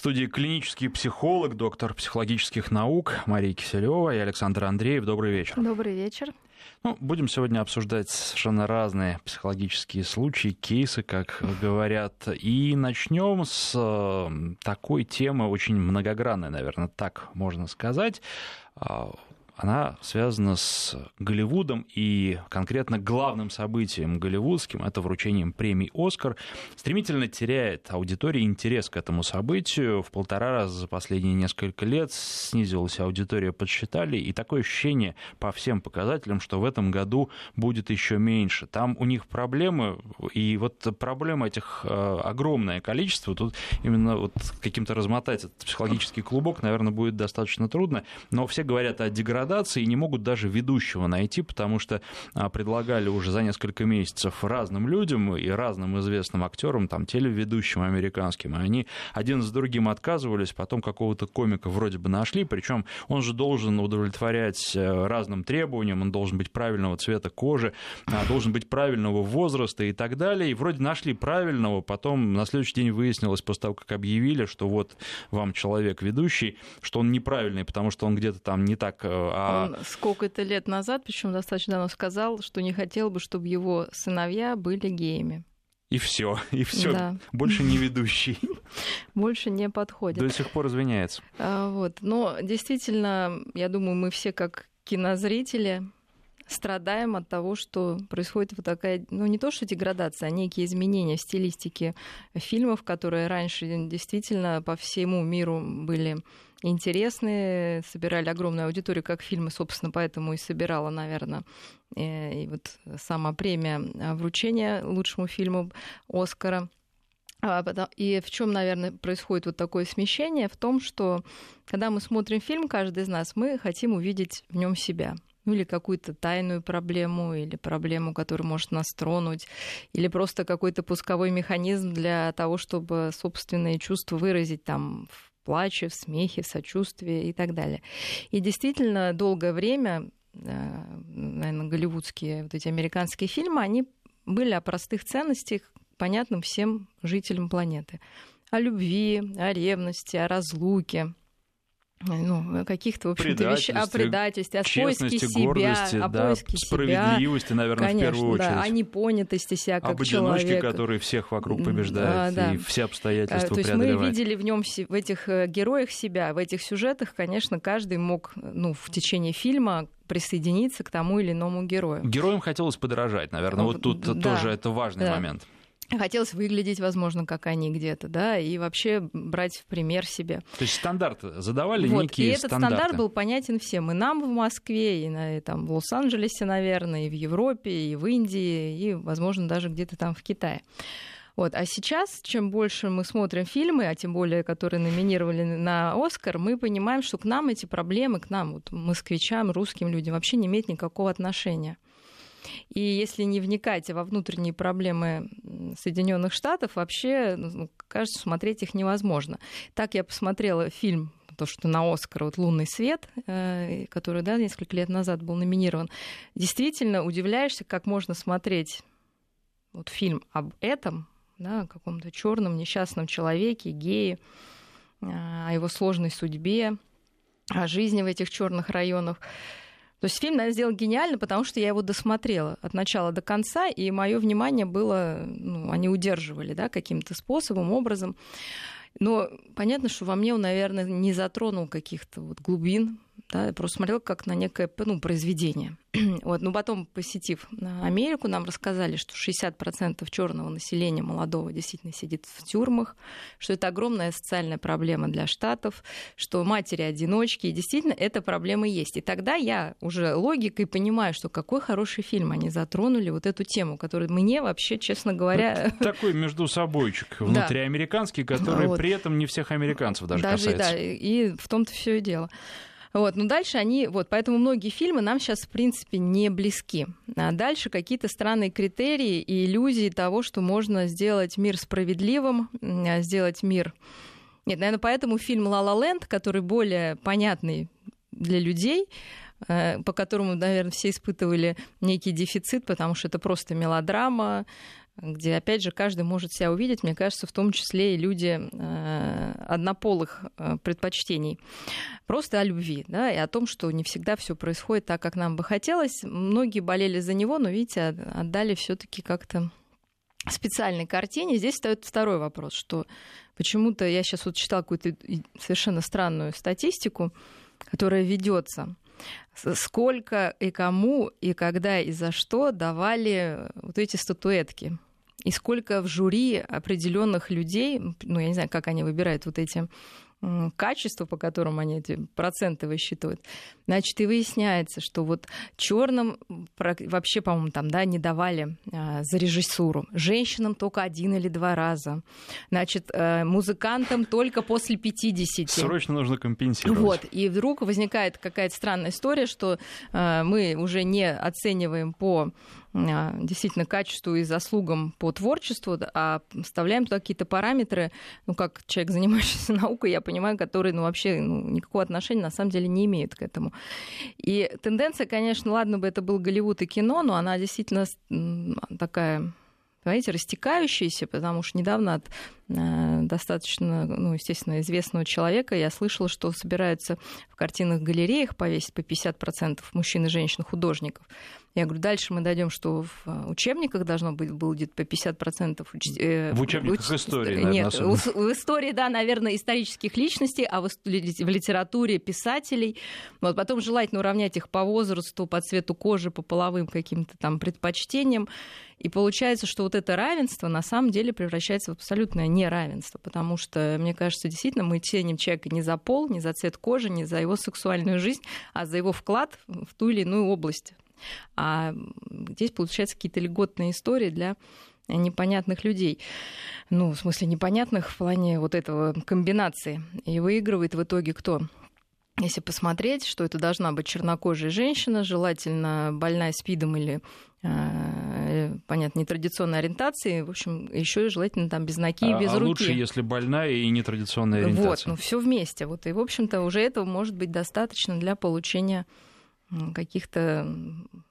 студии клинический психолог, доктор психологических наук Мария Киселева и Александр Андреев. Добрый вечер. Добрый вечер. Ну, будем сегодня обсуждать совершенно разные психологические случаи, кейсы, как говорят. И начнем с э, такой темы, очень многогранной, наверное, так можно сказать а, она связана с Голливудом и конкретно главным событием голливудским, это вручением премии «Оскар», стремительно теряет аудитория интерес к этому событию. В полтора раза за последние несколько лет снизилась аудитория, подсчитали, и такое ощущение по всем показателям, что в этом году будет еще меньше. Там у них проблемы, и вот проблем этих э, огромное количество. Тут именно вот каким-то размотать этот психологический клубок, наверное, будет достаточно трудно, но все говорят о деградации градации и не могут даже ведущего найти, потому что а, предлагали уже за несколько месяцев разным людям и разным известным актерам, там, телеведущим американским, и они один за другим отказывались, потом какого-то комика вроде бы нашли, причем он же должен удовлетворять э, разным требованиям, он должен быть правильного цвета кожи, а, должен быть правильного возраста и так далее, и вроде нашли правильного, потом на следующий день выяснилось, после того, как объявили, что вот вам человек ведущий, что он неправильный, потому что он где-то там не так э. Он сколько-то лет назад, причем достаточно давно сказал, что не хотел бы, чтобы его сыновья были геями. И все, и все. Да. Больше не ведущий. Больше не подходит. До сих пор извиняется. А, вот. Но действительно, я думаю, мы все как кинозрители страдаем от того, что происходит вот такая, ну не то что деградация, а некие изменения в стилистике фильмов, которые раньше действительно по всему миру были интересные, собирали огромную аудиторию, как фильмы, собственно, поэтому и собирала, наверное, э, и вот сама премия э, вручения лучшему фильму Оскара. А, и в чем, наверное, происходит вот такое смещение? В том, что когда мы смотрим фильм, каждый из нас, мы хотим увидеть в нем себя ну или какую-то тайную проблему, или проблему, которая может нас тронуть, или просто какой-то пусковой механизм для того, чтобы собственные чувства выразить там в плаче, в смехе, в сочувствии и так далее. И действительно, долгое время, э, наверное, голливудские, вот эти американские фильмы, они были о простых ценностях, понятным всем жителям планеты. О любви, о ревности, о разлуке, ну, каких-то, в общем-то, вещей, о предательстве, о поиске себя, о да, поиске справедливости, себя, наверное, конечно, в первую очередь. Да, о непонятости себя как Об человека. одиночке, который всех вокруг побеждает да, да. и все обстоятельства То есть мы видели в нем в этих э, героях себя, в этих сюжетах, конечно, каждый мог ну, в течение фильма присоединиться к тому или иному герою. Героям хотелось подорожать, наверное, вот тут да, тоже это важный да. момент. Хотелось выглядеть, возможно, как они где-то, да, и вообще брать в пример себе. То есть стандарт задавали вот. некие И этот стандарты. стандарт был понятен всем. И нам в Москве, и, на, и там, в Лос-Анджелесе, наверное, и в Европе, и в Индии, и, возможно, даже где-то там в Китае. Вот. А сейчас, чем больше мы смотрим фильмы, а тем более, которые номинировали на Оскар, мы понимаем, что к нам эти проблемы, к нам, вот, москвичам, русским людям, вообще не имеют никакого отношения. И если не вникать во внутренние проблемы Соединенных Штатов, вообще, ну, кажется, смотреть их невозможно. Так я посмотрела фильм то, что на Оскар, вот «Лунный свет», э, который да, несколько лет назад был номинирован, действительно удивляешься, как можно смотреть вот фильм об этом, да, каком-то черном несчастном человеке, гее, э, о его сложной судьбе, о жизни в этих черных районах. То есть фильм, наверное, сделан гениально, потому что я его досмотрела от начала до конца, и мое внимание было, ну, они удерживали, да, каким-то способом, образом. Но понятно, что во мне он, наверное, не затронул каких-то вот глубин, да, я просто смотрела как на некое ну, произведение. вот, но потом, посетив Америку, нам рассказали, что 60% черного населения молодого действительно сидит в тюрьмах, что это огромная социальная проблема для штатов, что матери-одиночки, и действительно эта проблема есть. И тогда я уже логикой понимаю, что какой хороший фильм они затронули вот эту тему, которую мне вообще, честно говоря... Такой между собойчик внутриамериканский, который при этом не всех американцев даже, даже касается. Да, и в том-то все и дело. Вот, но дальше они, вот, поэтому многие фильмы нам сейчас, в принципе, не близки. А дальше какие-то странные критерии и иллюзии того, что можно сделать мир справедливым, а, сделать мир... Нет, наверное, поэтому фильм «Ла Ла Ленд», который более понятный для людей, э, по которому, наверное, все испытывали некий дефицит, потому что это просто мелодрама, где, опять же, каждый может себя увидеть, мне кажется, в том числе и люди э, однополых э, предпочтений. Просто о любви, да, и о том, что не всегда все происходит так, как нам бы хотелось. Многие болели за него, но, видите, отдали все-таки как-то специальной картине. Здесь встает второй вопрос, что почему-то я сейчас вот читала какую-то совершенно странную статистику, которая ведется сколько и кому, и когда, и за что давали вот эти статуэтки. И сколько в жюри определенных людей, ну, я не знаю, как они выбирают вот эти качества, по которым они эти проценты высчитывают, значит, и выясняется, что вот черным вообще, по-моему, там, да, не давали а, за режиссуру, женщинам только один или два раза, значит, а, музыкантам только после 50. Срочно нужно компенсировать. Вот, и вдруг возникает какая-то странная история, что а, мы уже не оцениваем по действительно качеству и заслугам по творчеству, а вставляем туда какие-то параметры, ну, как человек, занимающийся наукой, я понимаю, которые, ну, вообще ну, никакого отношения на самом деле не имеют к этому. И тенденция, конечно, ладно бы это был Голливуд и кино, но она действительно такая понимаете, растекающаяся, потому что недавно от достаточно, ну, естественно, известного человека я слышала, что собираются в картинных галереях повесить по 50% мужчин и женщин художников. Я говорю, дальше мы дойдем, что в э, учебниках должно быть будет по 50%. Э, в учебниках уч... истории, наверное, Нет, особенно. в истории, да, наверное, исторических личностей, а в, в литературе писателей. Вот, потом желательно уравнять их по возрасту, по цвету кожи, по половым каким-то там предпочтениям. И получается, что вот это равенство на самом деле превращается в абсолютное неравенство, потому что, мне кажется, действительно мы ценим человека не за пол, не за цвет кожи, не за его сексуальную жизнь, а за его вклад в ту или иную область а здесь получаются какие-то льготные истории для непонятных людей. Ну, в смысле, непонятных в плане вот этого комбинации. И выигрывает в итоге кто? Если посмотреть, что это должна быть чернокожая женщина, желательно больная спидом или э, понятно, нетрадиционной ориентации, в общем, еще и желательно там без ноги и а, без а руки. лучше, если больная и нетрадиционная ориентация. Вот, ну все вместе. Вот, и, в общем-то, уже этого может быть достаточно для получения каких-то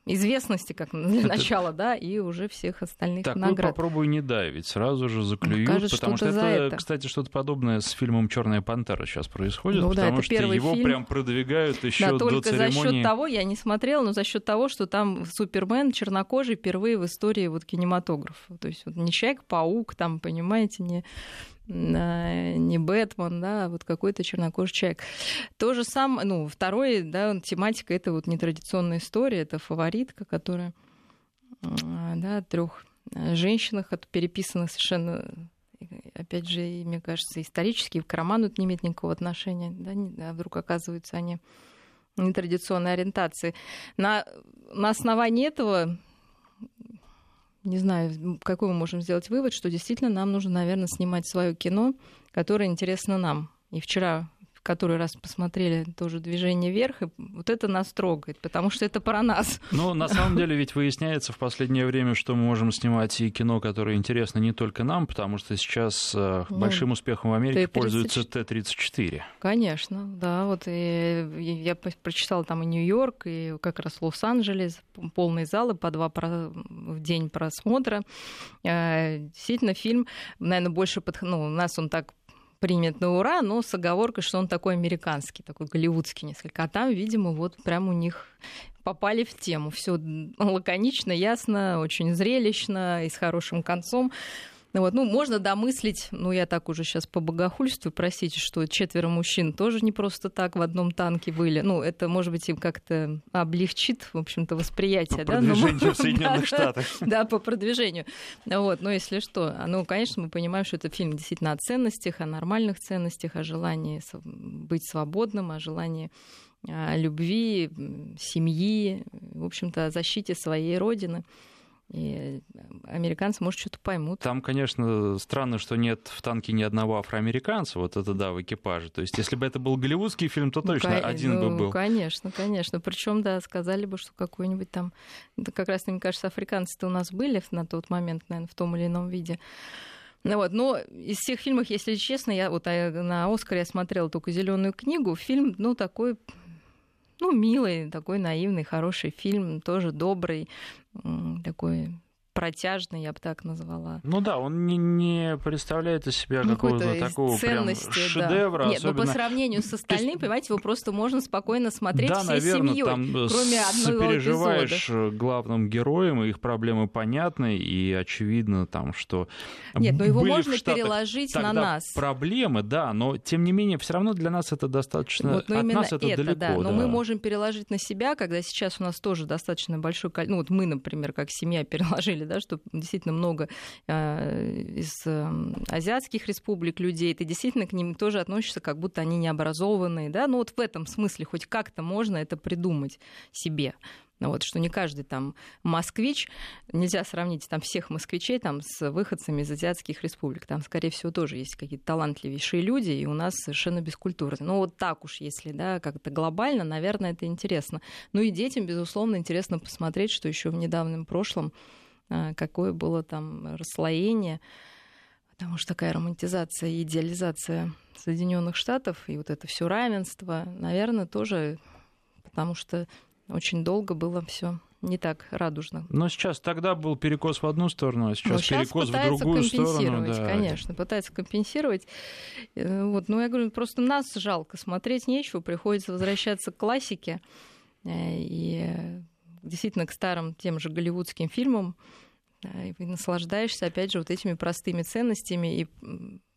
известности, как для Это... начала, да, и уже всех остальных так, наград. Так, попробуй не давить, сразу же заклюют, Кажется, потому что это, это, кстати, что-то подобное с фильмом «Черная пантера» сейчас происходит, ну, потому да, что его фильм. прям продвигают еще да, до только церемонии. за счет того, я не смотрела, но за счет того, что там Супермен чернокожий впервые в истории вот кинематографа. То есть вот не Человек-паук, там, понимаете, не не Бэтмен, да, а вот какой-то чернокожий человек. То же самое, ну, второй, да, тематика это вот нетрадиционная история, это фаворитка, которая, да, трех женщинах, от переписанных совершенно опять же, мне кажется, исторически к роману это не имеет никакого отношения, да, а вдруг оказываются они нетрадиционной ориентации. На, на основании этого не знаю, какой мы можем сделать вывод, что действительно нам нужно, наверное, снимать свое кино, которое интересно нам. И вчера в который раз посмотрели тоже «Движение вверх», и вот это нас трогает, потому что это про нас. Ну, на самом деле ведь выясняется в последнее время, что мы можем снимать и кино, которое интересно не только нам, потому что сейчас э, ну, большим успехом в Америке Т-34. пользуется Т-34. Конечно, да, вот и я прочитала там и Нью-Йорк, и как раз Лос-Анджелес, полные залы по два в день просмотра. Э, действительно, фильм, наверное, больше под... ну, у нас он так примет на ура, но с оговоркой, что он такой американский, такой голливудский несколько. А там, видимо, вот прям у них попали в тему. Все лаконично, ясно, очень зрелищно и с хорошим концом. Ну, вот, ну, можно домыслить, ну, я так уже сейчас по богохульству, простите, что четверо мужчин тоже не просто так в одном танке были. Ну, это, может быть, им как-то облегчит, в общем-то, восприятие. По да? продвижению но, в Соединенных Штатах. Да, по продвижению. Вот, но если что, ну, конечно, мы понимаем, что это фильм действительно о ценностях, о нормальных ценностях, о желании быть свободным, о желании любви, семьи, в общем-то, о защите своей родины. И американцы, может, что-то поймут. Там, конечно, странно, что нет в танке ни одного афроамериканца, вот это да, в экипаже. То есть, если бы это был голливудский фильм, то точно ну, один ну, бы был. Конечно, конечно. Причем, да, сказали бы, что какой-нибудь там... Это как раз, мне кажется, африканцы-то у нас были на тот момент, наверное, в том или ином виде. Ну вот, но из всех фильмов, если честно, я вот а, на Оскаре я смотрела только зеленую книгу. Фильм, ну, такой ну, милый, такой наивный, хороший фильм, тоже добрый, такой протяжный, я бы так назвала. Ну да, он не, не представляет из себя ну, какого-то такого ценности, прям шедевра. Да. Нет, особенно... но по сравнению с остальным, есть... понимаете, его просто можно спокойно смотреть да, всей наверное, семьей, там кроме одного сопереживаешь эпизода. главным героям, их проблемы понятны, и очевидно там, что Нет, но его можно переложить на нас. проблемы, да, но тем не менее все равно для нас это достаточно, вот, от нас это, это далеко. Да, но да. мы можем переложить на себя, когда сейчас у нас тоже достаточно большой, ну вот мы, например, как семья переложили да, что действительно много э, из э, азиатских республик людей, ты действительно к ним тоже относишься, как будто они необразованные, да, ну вот в этом смысле хоть как-то можно это придумать себе. Вот, что не каждый там москвич, нельзя сравнить там всех москвичей там с выходцами из азиатских республик. Там, скорее всего, тоже есть какие-то талантливейшие люди, и у нас совершенно бескультурные. Ну, вот так уж, если, да, как-то глобально, наверное, это интересно. Ну и детям, безусловно, интересно посмотреть, что еще в недавнем прошлом какое было там расслоение, потому что такая романтизация и идеализация Соединенных Штатов и вот это все равенство, наверное, тоже потому что очень долго было все не так радужно. Но сейчас тогда был перекос в одну сторону, а сейчас, сейчас перекос в другую сторону. Да. Конечно, пытается компенсировать. Э, вот, ну, я говорю, просто нас жалко смотреть нечего, приходится возвращаться к классике. Э, и действительно к старым тем же голливудским фильмам, и наслаждаешься, опять же, вот этими простыми ценностями и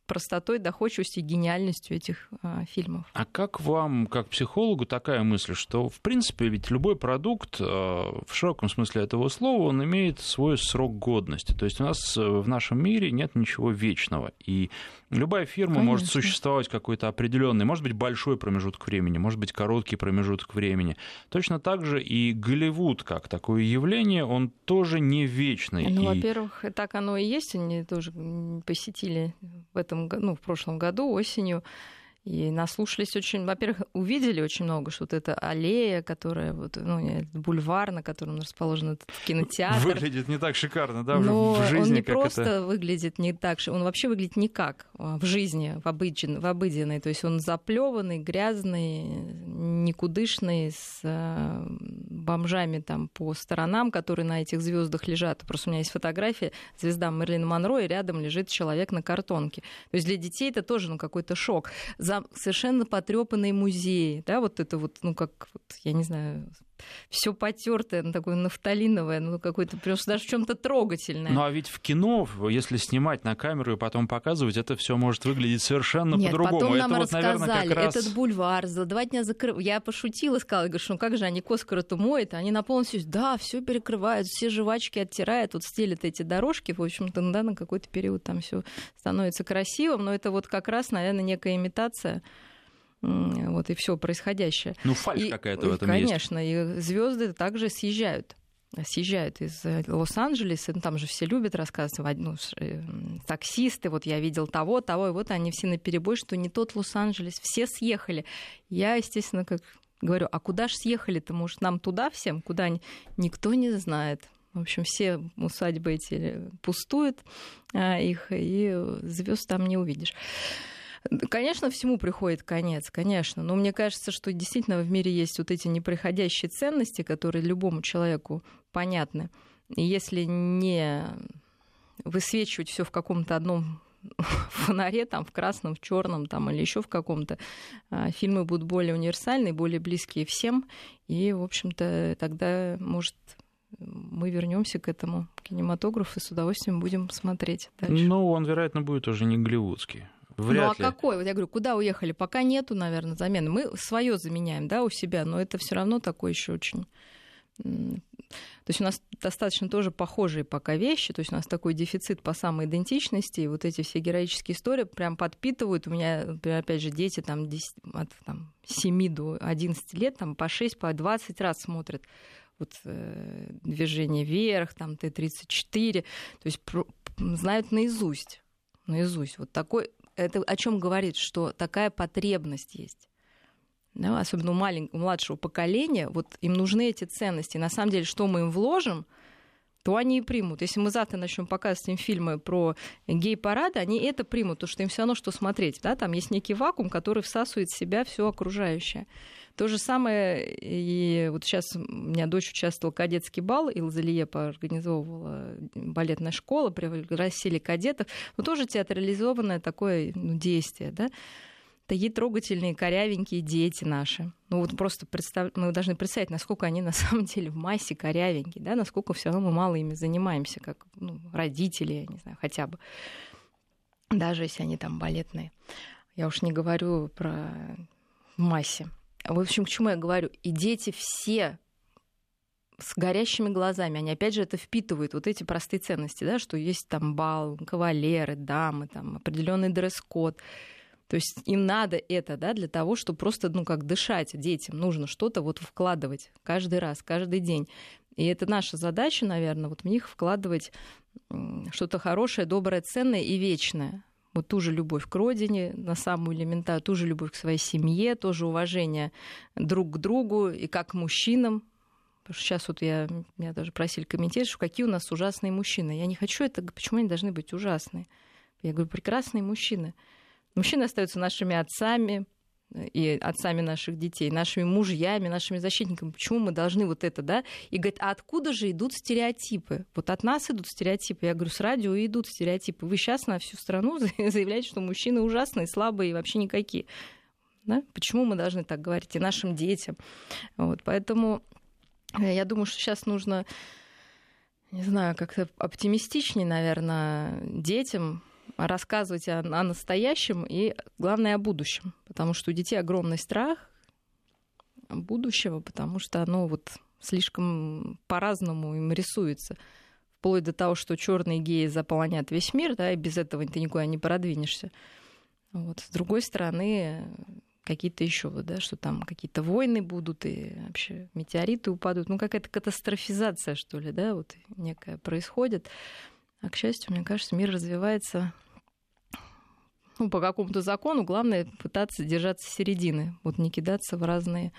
простотой, доходчивостью и гениальностью этих а, фильмов. А как вам, как психологу, такая мысль, что, в принципе, ведь любой продукт, а, в широком смысле этого слова, он имеет свой срок годности. То есть у нас э, в нашем мире нет ничего вечного. И любая фирма Конечно. может существовать какой-то определенный, может быть, большой промежуток времени, может быть, короткий промежуток времени. Точно так же и Голливуд, как такое явление, он тоже не вечный. Ну, и... во-первых, так оно и есть. Они тоже посетили в этом ну, в прошлом году осенью и наслушались очень, во-первых, увидели очень много, что вот эта аллея, которая вот, ну, бульвар, на котором расположен этот кинотеатр. Выглядит не так шикарно, да, Но в жизни. он не как просто это... выглядит не так, он вообще выглядит никак а, в жизни, в, обыден, в обыденной. То есть он заплеванный, грязный, никудышный, с э, бомжами там по сторонам, которые на этих звездах лежат. Просто у меня есть фотография, звезда Мерлин Монро, и рядом лежит человек на картонке. То есть для детей это тоже ну, какой-то шок совершенно потрепанные музеи, да, вот это вот, ну, как, вот, я не знаю, все потертое, ну, такое нафталиновое, ну, какое-то просто даже в чем-то трогательное. Ну, а ведь в кино, если снимать на камеру и потом показывать, это все может выглядеть совершенно Нет, по-другому. потом нам это рассказали, вот, наверное, как раз... этот бульвар за два дня закрыл. Я пошутила, сказала, говорю, ну как же они Коскар-то моют, они на полностью, да, все перекрывают, все жвачки оттирают, вот стелят эти дорожки, в общем-то, да, на какой-то период там все становится красивым, но это вот как раз, наверное, некая имитация вот и все происходящее. Ну, фальш какая-то в этом конечно, есть. Конечно, и звезды также съезжают съезжают из э, Лос-Анджелеса, ну, там же все любят рассказывать, ну, э, таксисты, вот я видел того, того, и вот они все на перебой, что не тот Лос-Анджелес, все съехали. Я, естественно, как говорю, а куда же съехали-то, может, нам туда всем, куда никто не знает. В общем, все усадьбы эти пустуют, а, их, и звезд там не увидишь. Конечно, всему приходит конец, конечно. Но мне кажется, что действительно в мире есть вот эти неприходящие ценности, которые любому человеку понятны. И если не высвечивать все в каком-то одном фонаре, там, в красном, в черном, там, или еще в каком-то, а, фильмы будут более универсальные, более близкие всем. И, в общем-то, тогда, может, мы вернемся к этому кинематографу и с удовольствием будем смотреть дальше. Ну, он, вероятно, будет уже не голливудский. Вряд ну а ли. какой? Вот я говорю, куда уехали? Пока нету, наверное, замены. Мы свое заменяем, да, у себя, но это все равно такое еще очень. То есть у нас достаточно тоже похожие пока вещи, то есть у нас такой дефицит по самоидентичности, и вот эти все героические истории прям подпитывают. У меня, например, опять же, дети там, 10, от там, 7 до 11 лет там, по 6, по 20 раз смотрят вот, э, движение вверх, там Т-34, то есть про, знают наизусть наизусть. Вот такой это о чем говорит, что такая потребность есть. Да, особенно у, маленького, у младшего поколения, вот им нужны эти ценности. На самом деле, что мы им вложим, то они и примут. Если мы завтра начнем показывать им фильмы про гей-парады, они это примут, потому что им все равно что смотреть. Да? Там есть некий вакуум, который всасывает в себя все окружающее. То же самое, и вот сейчас у меня дочь участвовала в кадетский бал, Илза Лиепа организовывала балетная школа, пригласили кадетов, но тоже театрализованное такое ну, действие, да, такие трогательные, корявенькие дети наши. Ну вот просто представь, мы должны представить, насколько они на самом деле в массе корявенькие, да, насколько все равно мы мало ими занимаемся, как ну, родители, я не знаю, хотя бы. Даже если они там балетные. Я уж не говорю про массе. В общем, к чему я говорю? И дети все с горящими глазами, они опять же это впитывают, вот эти простые ценности, да, что есть там бал, кавалеры, дамы, там определенный дресс-код. То есть им надо это, да, для того, чтобы просто, ну, как дышать детям, нужно что-то вот вкладывать каждый раз, каждый день. И это наша задача, наверное, вот в них вкладывать что-то хорошее, доброе, ценное и вечное вот ту же любовь к родине, на самую элементарную, ту же любовь к своей семье, тоже уважение друг к другу и как мужчинам. Потому что сейчас вот я, меня даже просили комментировать, что какие у нас ужасные мужчины. Я не хочу это, почему они должны быть ужасные? Я говорю, прекрасные мужчины. Мужчины остаются нашими отцами, и отцами наших детей, нашими мужьями, нашими защитниками. Почему мы должны вот это, да? И говорит, а откуда же идут стереотипы? Вот от нас идут стереотипы. Я говорю, с радио идут стереотипы. Вы сейчас на всю страну заявляете, что мужчины ужасные, слабые и вообще никакие. Да? Почему мы должны так говорить и нашим детям? Вот, поэтому э, я думаю, что сейчас нужно, не знаю, как-то оптимистичнее, наверное, детям рассказывать о, о настоящем и, главное, о будущем. Потому что у детей огромный страх будущего, потому что оно вот слишком по-разному им рисуется. Вплоть до того, что черные геи заполонят весь мир, да, и без этого ты никуда не продвинешься. Вот. С другой стороны, какие-то еще, да, что там какие-то войны будут и вообще метеориты упадут. Ну, какая-то катастрофизация, что ли, да, вот некая происходит. А, к счастью, мне кажется, мир развивается ну, по какому-то закону. Главное пытаться держаться середины, вот не кидаться в разные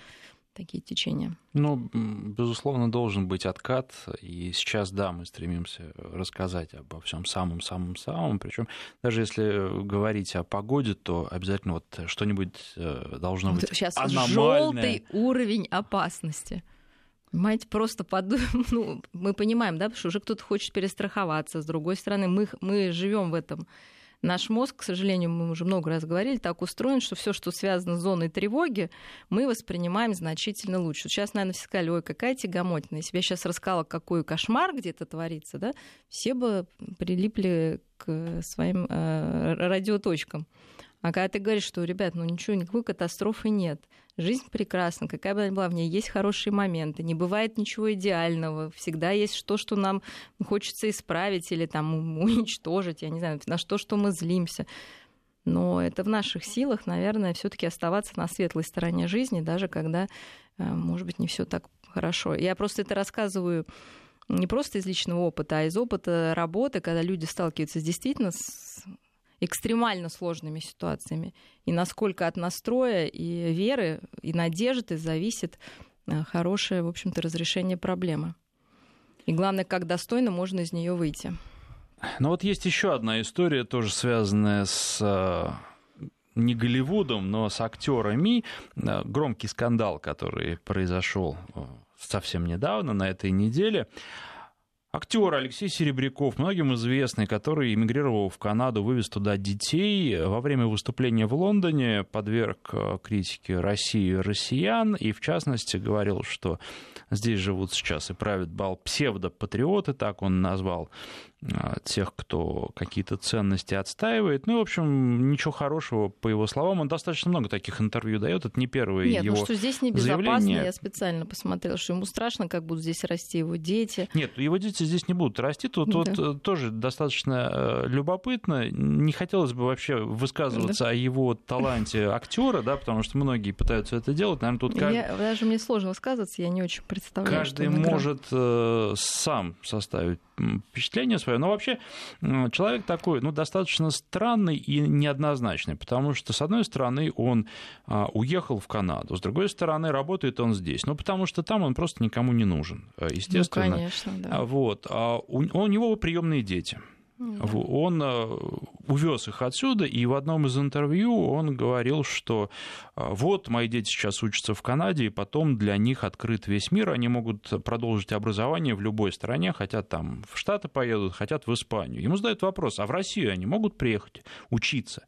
такие течения. Ну, безусловно, должен быть откат. И сейчас, да, мы стремимся рассказать обо всем самом-самом-самом. Причем даже если говорить о погоде, то обязательно вот что-нибудь э, должно быть Сейчас аномальное. желтый уровень опасности. Понимаете, просто под... ну, мы понимаем, да, потому что уже кто-то хочет перестраховаться. С другой стороны, мы, мы живем в этом. Наш мозг, к сожалению, мы уже много раз говорили, так устроен, что все, что связано с зоной тревоги, мы воспринимаем значительно лучше. Сейчас, наверное, все сказали, ой, какая тягомотина. Если бы я сейчас рассказала, какой кошмар где-то творится, да, все бы прилипли к своим э, радиоточкам. А когда ты говоришь, что, ребят, ну ничего, никакой катастрофы нет, жизнь прекрасна, какая бы она была, в ней есть хорошие моменты, не бывает ничего идеального, всегда есть то, что нам хочется исправить или там уничтожить, я не знаю, на что, что мы злимся. Но это в наших силах, наверное, все-таки оставаться на светлой стороне жизни, даже когда, э, может быть, не все так хорошо. Я просто это рассказываю не просто из личного опыта, а из опыта работы, когда люди сталкиваются действительно с экстремально сложными ситуациями. И насколько от настроя и веры, и надежды зависит э, хорошее, в общем-то, разрешение проблемы. И главное, как достойно можно из нее выйти. Ну вот есть еще одна история, тоже связанная с э, не Голливудом, но с актерами. Э, громкий скандал, который произошел совсем недавно, на этой неделе. Актер Алексей Серебряков, многим известный, который эмигрировал в Канаду, вывез туда детей, во время выступления в Лондоне подверг э, критике России и россиян, и в частности говорил, что здесь живут сейчас и правят бал псевдопатриоты, так он назвал тех, кто какие-то ценности отстаивает. Ну, в общем, ничего хорошего, по его словам. Он достаточно много таких интервью дает. Это не первое Нет, его ну что здесь небезопасно, я специально посмотрела, что ему страшно, как будут здесь расти его дети. Нет, его дети здесь не будут расти. Тут да. вот э, тоже достаточно э, любопытно. Не хотелось бы вообще высказываться да. о его таланте актера, да, потому что многие пытаются это делать. Наверное, тут каждый... я, даже мне сложно высказываться, я не очень представляю. Каждый может э, сам составить впечатление свое свое. Но вообще человек такой, ну, достаточно странный и неоднозначный, потому что, с одной стороны, он а, уехал в Канаду, с другой стороны, работает он здесь. Ну, потому что там он просто никому не нужен, э, естественно. Ну, конечно, да. Вот. А у, у него приемные дети. Он э, увез их отсюда, и в одном из интервью он говорил, что э, вот мои дети сейчас учатся в Канаде, и потом для них открыт весь мир, они могут продолжить образование в любой стране, хотят там в Штаты поедут, хотят в Испанию. Ему задают вопрос, а в Россию они могут приехать учиться?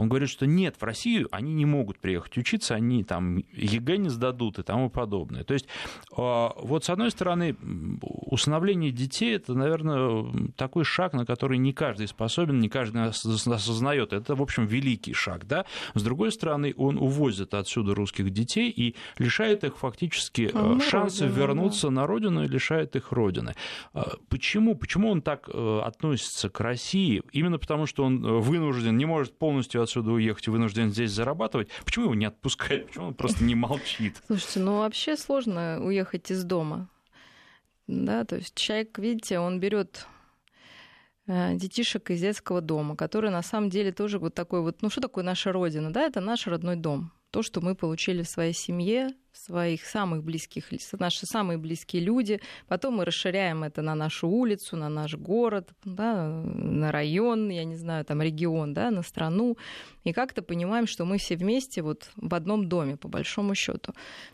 Он говорит, что нет, в Россию они не могут приехать учиться, они там ЕГЭ не сдадут и тому подобное. То есть а, вот с одной стороны усыновление детей это, наверное, такой шаг, на который не каждый способен, не каждый осознает. Это, в общем, великий шаг. Да? С другой стороны, он увозит отсюда русских детей и лишает их фактически ну, шанса родину, вернуться да. на родину и лишает их родины. А, почему? Почему он так э, относится к России? Именно потому, что он э, вынужден, не может полностью отсюда уехать и вынужден здесь зарабатывать, почему его не отпускают? Почему он просто не молчит? Слушайте, ну вообще сложно уехать из дома. Да, то есть человек, видите, он берет детишек из детского дома, которые на самом деле тоже вот такой вот, ну что такое наша родина, да, это наш родной дом. То, что мы получили в своей семье, своих самых близких, наши самые близкие люди. Потом мы расширяем это на нашу улицу, на наш город, да, на район, я не знаю, там регион, да, на страну. И как-то понимаем, что мы все вместе вот в одном доме, по большому счету.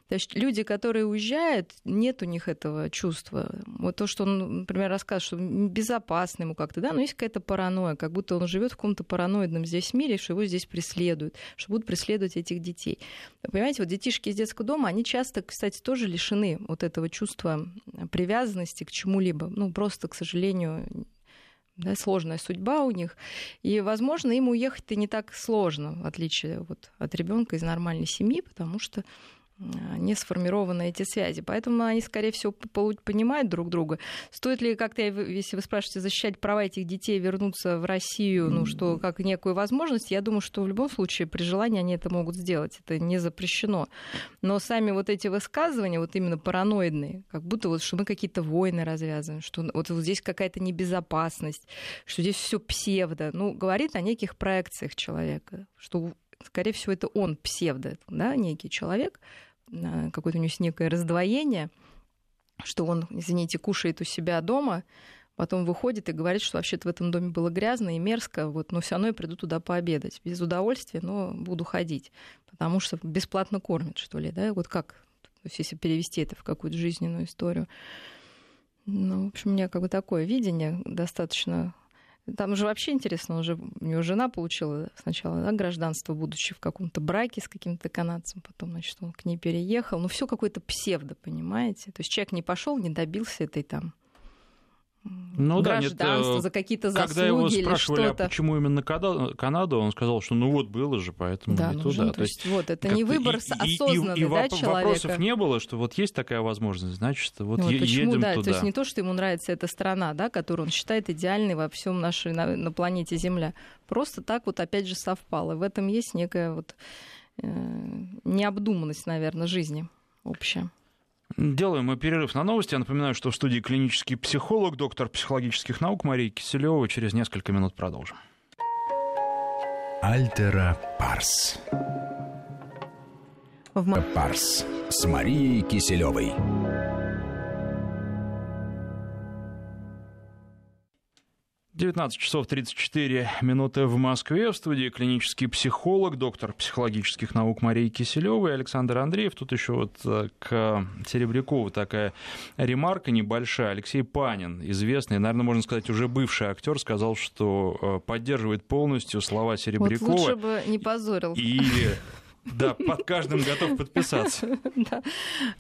То есть люди, которые уезжают, нет у них этого чувства. Вот то, что он, например, рассказывает, что безопасно ему как-то, да, но есть какая-то паранойя, как будто он живет в каком-то параноидном здесь мире, что его здесь преследуют, что будут преследовать этих детей. Понимаете, вот детишки из детского дома, они часто, кстати, тоже лишены вот этого чувства привязанности к чему-либо. Ну, просто, к сожалению, да, сложная судьба у них. И, возможно, им уехать-то не так сложно, в отличие вот от ребенка из нормальной семьи, потому что не сформированы эти связи. Поэтому они, скорее всего, понимают друг друга. Стоит ли как-то, если вы спрашиваете, защищать права этих детей вернуться в Россию, ну, что как некую возможность, я думаю, что в любом случае при желании они это могут сделать. Это не запрещено. Но сами вот эти высказывания, вот именно параноидные, как будто вот, что мы какие-то войны развязываем, что вот, вот здесь какая-то небезопасность, что здесь все псевдо. Ну, говорит о неких проекциях человека, что скорее всего, это он псевдо, да, некий человек, какое-то у него есть некое раздвоение, что он, извините, кушает у себя дома, потом выходит и говорит, что вообще-то в этом доме было грязно и мерзко, вот, но все равно я приду туда пообедать. Без удовольствия, но буду ходить, потому что бесплатно кормят, что ли, да, вот как, то есть если перевести это в какую-то жизненную историю. Ну, в общем, у меня как бы такое видение достаточно там же вообще интересно, он же, у него жена получила сначала да, гражданство, будучи в каком-то браке с каким-то канадцем, потом, значит, он к ней переехал. Ну, все какое-то псевдо, понимаете? То есть человек не пошел, не добился этой там ну, гражданство, да, нет, э, за какие-то заслуги Когда его спрашивали, а почему именно Канаду, он сказал, что ну вот было же, поэтому да, не нужен, туда. То есть, вот, это не выбор и, осознанный, и, и, да, и человека. вопросов не было, что вот есть такая возможность, значит, вот ну, е- почему, едем да, туда. То есть не то, что ему нравится эта страна, да, которую он считает идеальной во всем нашей, на, на планете Земля. Просто так вот опять же совпало. В этом есть некая вот э, необдуманность, наверное, жизни общая. Делаем мы перерыв на новости. Я напоминаю, что в студии клинический психолог, доктор психологических наук Мария Киселева. Через несколько минут продолжим. Альтера Парс. В... Парс с Марией Киселевой. 19 часов 34 минуты в Москве. В студии клинический психолог, доктор психологических наук Мария Киселева и Александр Андреев. Тут еще вот э, к Серебрякову такая ремарка небольшая. Алексей Панин, известный, наверное, можно сказать, уже бывший актер, сказал, что э, поддерживает полностью слова Серебрякова. Вот лучше бы не позорил. И да, под каждым готов подписаться. Да.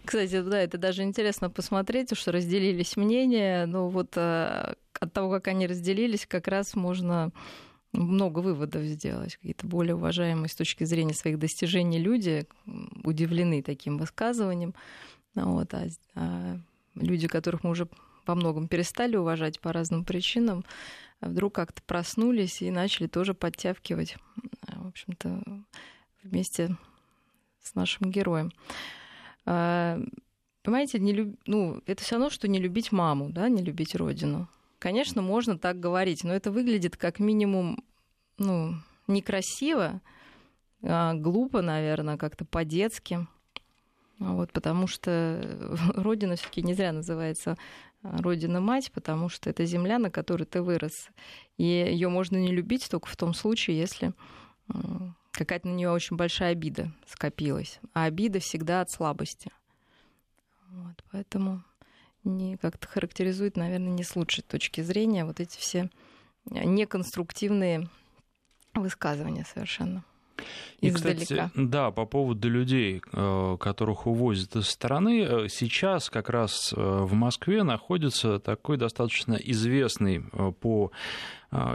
Кстати, да, это даже интересно посмотреть, что разделились мнения. Ну вот э, от того, как они разделились, как раз можно много выводов сделать. Какие-то более уважаемые с точки зрения своих достижений люди удивлены таким высказыванием. Вот, а, а люди, которых мы уже по многом перестали уважать по разным причинам, вдруг как-то проснулись и начали тоже подтягивать, в общем-то, вместе с нашим героем. А, понимаете, не люб... ну, это все равно, что не любить маму, да, не любить родину. Конечно, можно так говорить, но это выглядит как минимум ну, некрасиво, а, глупо, наверное, как-то по-детски. Вот, потому что Родина все-таки не зря называется а, Родина мать, потому что это земля, на которой ты вырос. И ее можно не любить только в том случае, если какая-то на нее очень большая обида скопилась. А обида всегда от слабости. Вот, поэтому не как-то характеризует, наверное, не с лучшей точки зрения вот эти все неконструктивные высказывания совершенно. И, кстати, да, по поводу людей, э, которых увозят из страны, э, сейчас как раз э, в Москве находится такой достаточно известный по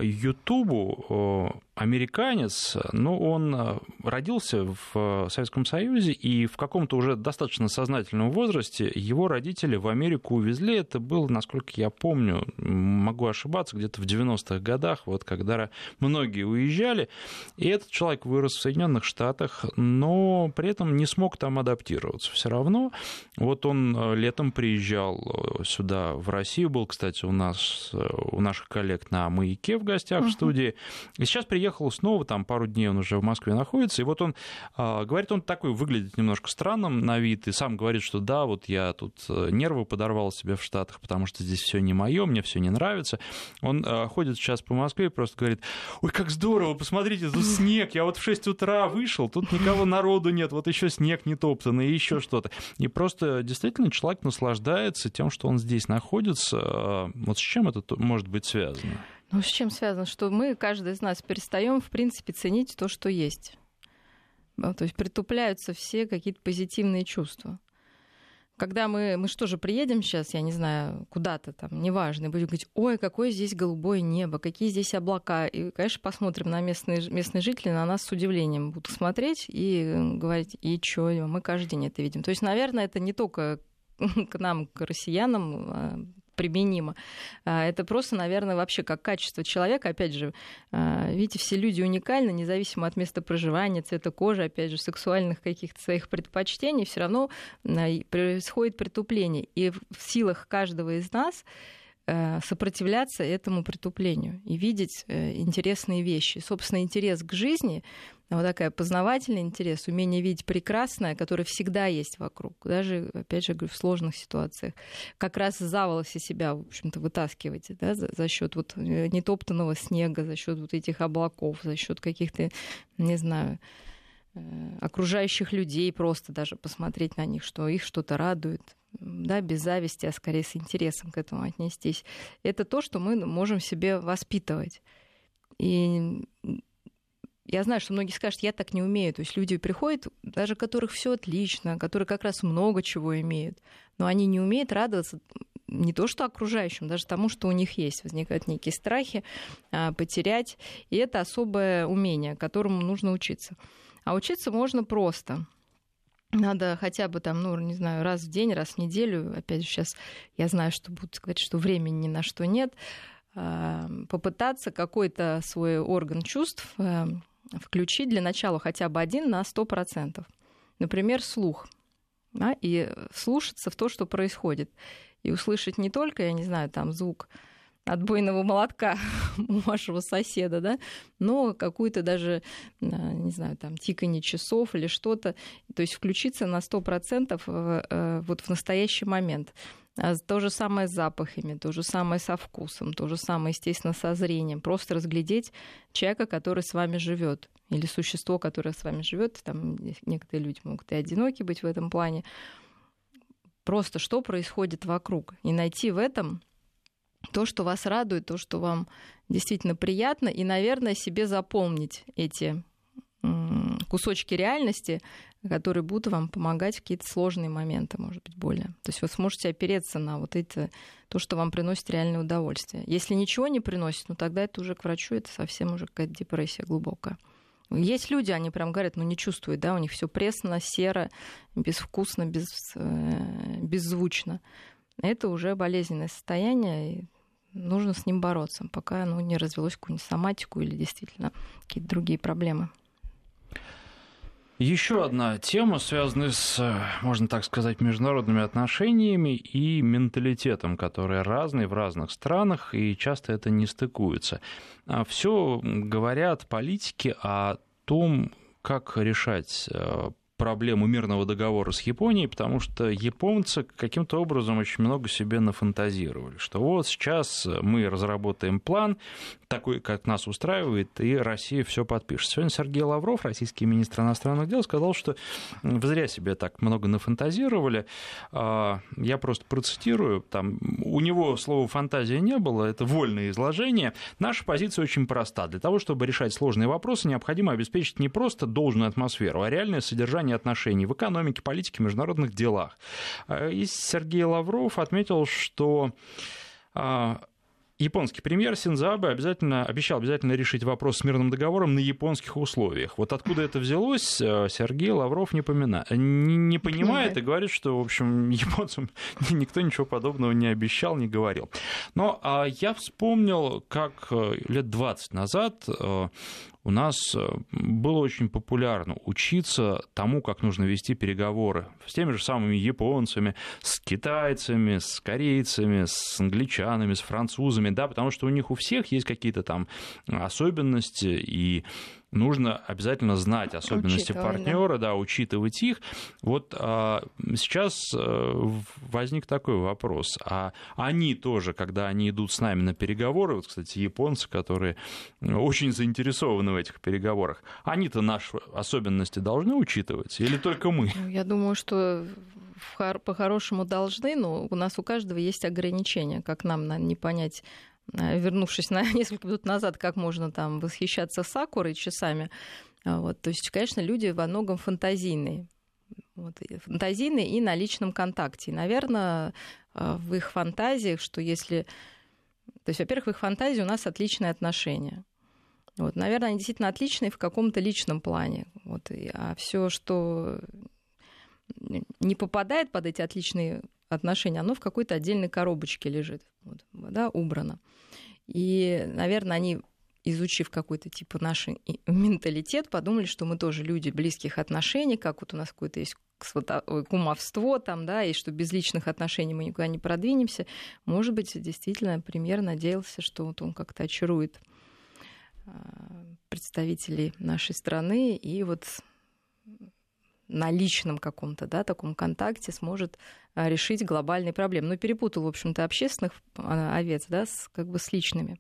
Ютубу американец, но он э, родился в Советском Союзе, и в каком-то уже достаточно сознательном возрасте его родители в Америку увезли. Это было, насколько я помню, могу ошибаться, где-то в 90-х годах, вот когда многие уезжали. И этот человек вырос в Соединенных Штатах, но при этом не смог там адаптироваться. Все равно вот он э, летом приезжал э, сюда, в Россию, был, кстати, у нас, у наших коллег на «Маяке» в гостях uh-huh. в студии. И сейчас приехал снова, там пару дней он уже в Москве находится, и вот он э, говорит, он такой выглядит немножко странным на вид, и сам говорит, что да, вот я тут э, нервы подорвал себе в Штатах, потому что здесь все не мое, мне все не нравится. Он э, ходит сейчас по Москве и просто говорит, ой, как здорово, посмотрите, тут снег, я вот в 6 утра вышел, тут никого народу нет, вот еще снег не топтанный, и еще что-то. И просто действительно человек наслаждается тем, что он здесь находится. Вот с чем это может быть связано? Ну, с чем связано? Что мы, каждый из нас, перестаем, в принципе, ценить то, что есть. Ну, то есть притупляются все какие-то позитивные чувства. Когда мы, мы что же приедем сейчас, я не знаю, куда-то там, неважно, и будем говорить, ой, какое здесь голубое небо, какие здесь облака. И, конечно, посмотрим на местные, местные жители, на нас с удивлением будут смотреть и говорить, и что, мы каждый день это видим. То есть, наверное, это не только к нам, к россиянам, а применимо. А, это просто, наверное, вообще как качество человека. Опять же, а, видите, все люди уникальны, независимо от места проживания, цвета кожи, опять же, сексуальных каких-то своих предпочтений, все равно а, происходит притупление. И в силах каждого из нас сопротивляться этому притуплению и видеть э, интересные вещи. Собственно, интерес к жизни вот такая познавательный интерес, умение видеть прекрасное, которое всегда есть вокруг, даже, опять же, говорю, в сложных ситуациях. Как раз за волосы себя, в общем-то, вытаскиваете, да, за, за счет вот э, нетоптанного снега, за счет вот этих облаков, за счет каких-то, не знаю, э, окружающих людей, просто даже посмотреть на них, что их что-то радует, да, без зависти, а скорее с интересом к этому отнестись. Это то, что мы можем себе воспитывать. И я знаю, что многие скажут, я так не умею. То есть люди приходят, даже которых все отлично, которые как раз много чего имеют, но они не умеют радоваться не то что окружающим, даже тому, что у них есть. Возникают некие страхи а, потерять. И это особое умение, которому нужно учиться. А учиться можно просто. Надо хотя бы там, ну, не знаю, раз в день, раз в неделю. Опять же, сейчас я знаю, что будут сказать, что времени ни на что нет. А, попытаться какой-то свой орган чувств а, включить для начала хотя бы один на 100%. Например, слух. Да, и слушаться в то, что происходит. И услышать не только, я не знаю, там звук отбойного молотка у вашего соседа, да, но какую-то даже, а, не знаю, там, тиканье часов или что-то. То есть включиться на 100% э, вот в настоящий момент. А то же самое с запахами, то же самое со вкусом, то же самое, естественно, со зрением. Просто разглядеть человека, который с вами живет, или существо, которое с вами живет. Там некоторые люди могут и одиноки быть в этом плане. Просто что происходит вокруг. И найти в этом то, что вас радует, то, что вам действительно приятно, и, наверное, себе запомнить эти кусочки реальности, которые будут вам помогать в какие-то сложные моменты, может быть, более. То есть вы сможете опереться на вот это, то, что вам приносит реальное удовольствие. Если ничего не приносит, ну тогда это уже к врачу, это совсем уже какая-то депрессия глубокая. Есть люди, они прям говорят, ну не чувствуют, да, у них все пресно, серо, безвкусно, без, э, беззвучно. Это уже болезненное состояние, и нужно с ним бороться, пока оно не развелось какую-нибудь соматику или действительно какие-то другие проблемы. Еще одна тема, связанная с, можно так сказать, международными отношениями и менталитетом, который разный в разных странах, и часто это не стыкуется. А Все говорят политики о том, как решать э, проблему мирного договора с Японией, потому что японцы каким-то образом очень много себе нафантазировали, что вот сейчас мы разработаем план, такой, как нас устраивает, и Россия все подпишет. Сегодня Сергей Лавров, российский министр иностранных дел, сказал, что вы зря себе так много нафантазировали. А, я просто процитирую, там, у него слова фантазия не было, это вольное изложение. Наша позиция очень проста. Для того, чтобы решать сложные вопросы, необходимо обеспечить не просто должную атмосферу, а реальное содержание отношений в экономике, политике, международных делах. А, и Сергей Лавров отметил, что а, японский премьер Синзабе обязательно, обещал обязательно решить вопрос с мирным договором на японских условиях. Вот откуда это взялось, э, Сергей Лавров не, помина... не, не понимает и говорит, что, в общем, японцам никто ничего подобного не обещал, не говорил. Но а я вспомнил, как э, лет 20 назад э, у нас было очень популярно учиться тому, как нужно вести переговоры с теми же самыми японцами, с китайцами, с корейцами, с англичанами, с французами, да, потому что у них у всех есть какие-то там особенности и нужно обязательно знать особенности партнера, да. да, учитывать их. Вот а, сейчас э, возник такой вопрос: а они тоже, когда они идут с нами на переговоры, вот, кстати, японцы, которые очень заинтересованы в этих переговорах, они-то наши особенности должны учитывать или только мы? Ну, я думаю, что по-хорошему должны, но у нас у каждого есть ограничения, как нам не понять Э, вернувшись на несколько минут назад, как можно там восхищаться сакурой часами. А, вот, то есть, конечно, люди во многом фантазийные. Вот, фантазийные и на личном контакте. И, наверное, э, в их фантазиях, что если... То есть, во-первых, в их фантазии у нас отличные отношения. Вот, наверное, они действительно отличные в каком-то личном плане. Вот, а все, что не попадает под эти отличные отношения, оно в какой-то отдельной коробочке лежит, вот, да, убрано. И, наверное, они изучив какой-то типа наш менталитет, подумали, что мы тоже люди близких отношений, как вот у нас какое-то есть кумовство там, да, и что без личных отношений мы никуда не продвинемся. Может быть, действительно, премьер надеялся, что вот он как-то очарует а, представителей нашей страны и вот на личном каком-то, да, таком контакте сможет а, решить глобальные проблемы. Ну, перепутал, в общем-то, общественных а, овец, да, с, как бы с личными.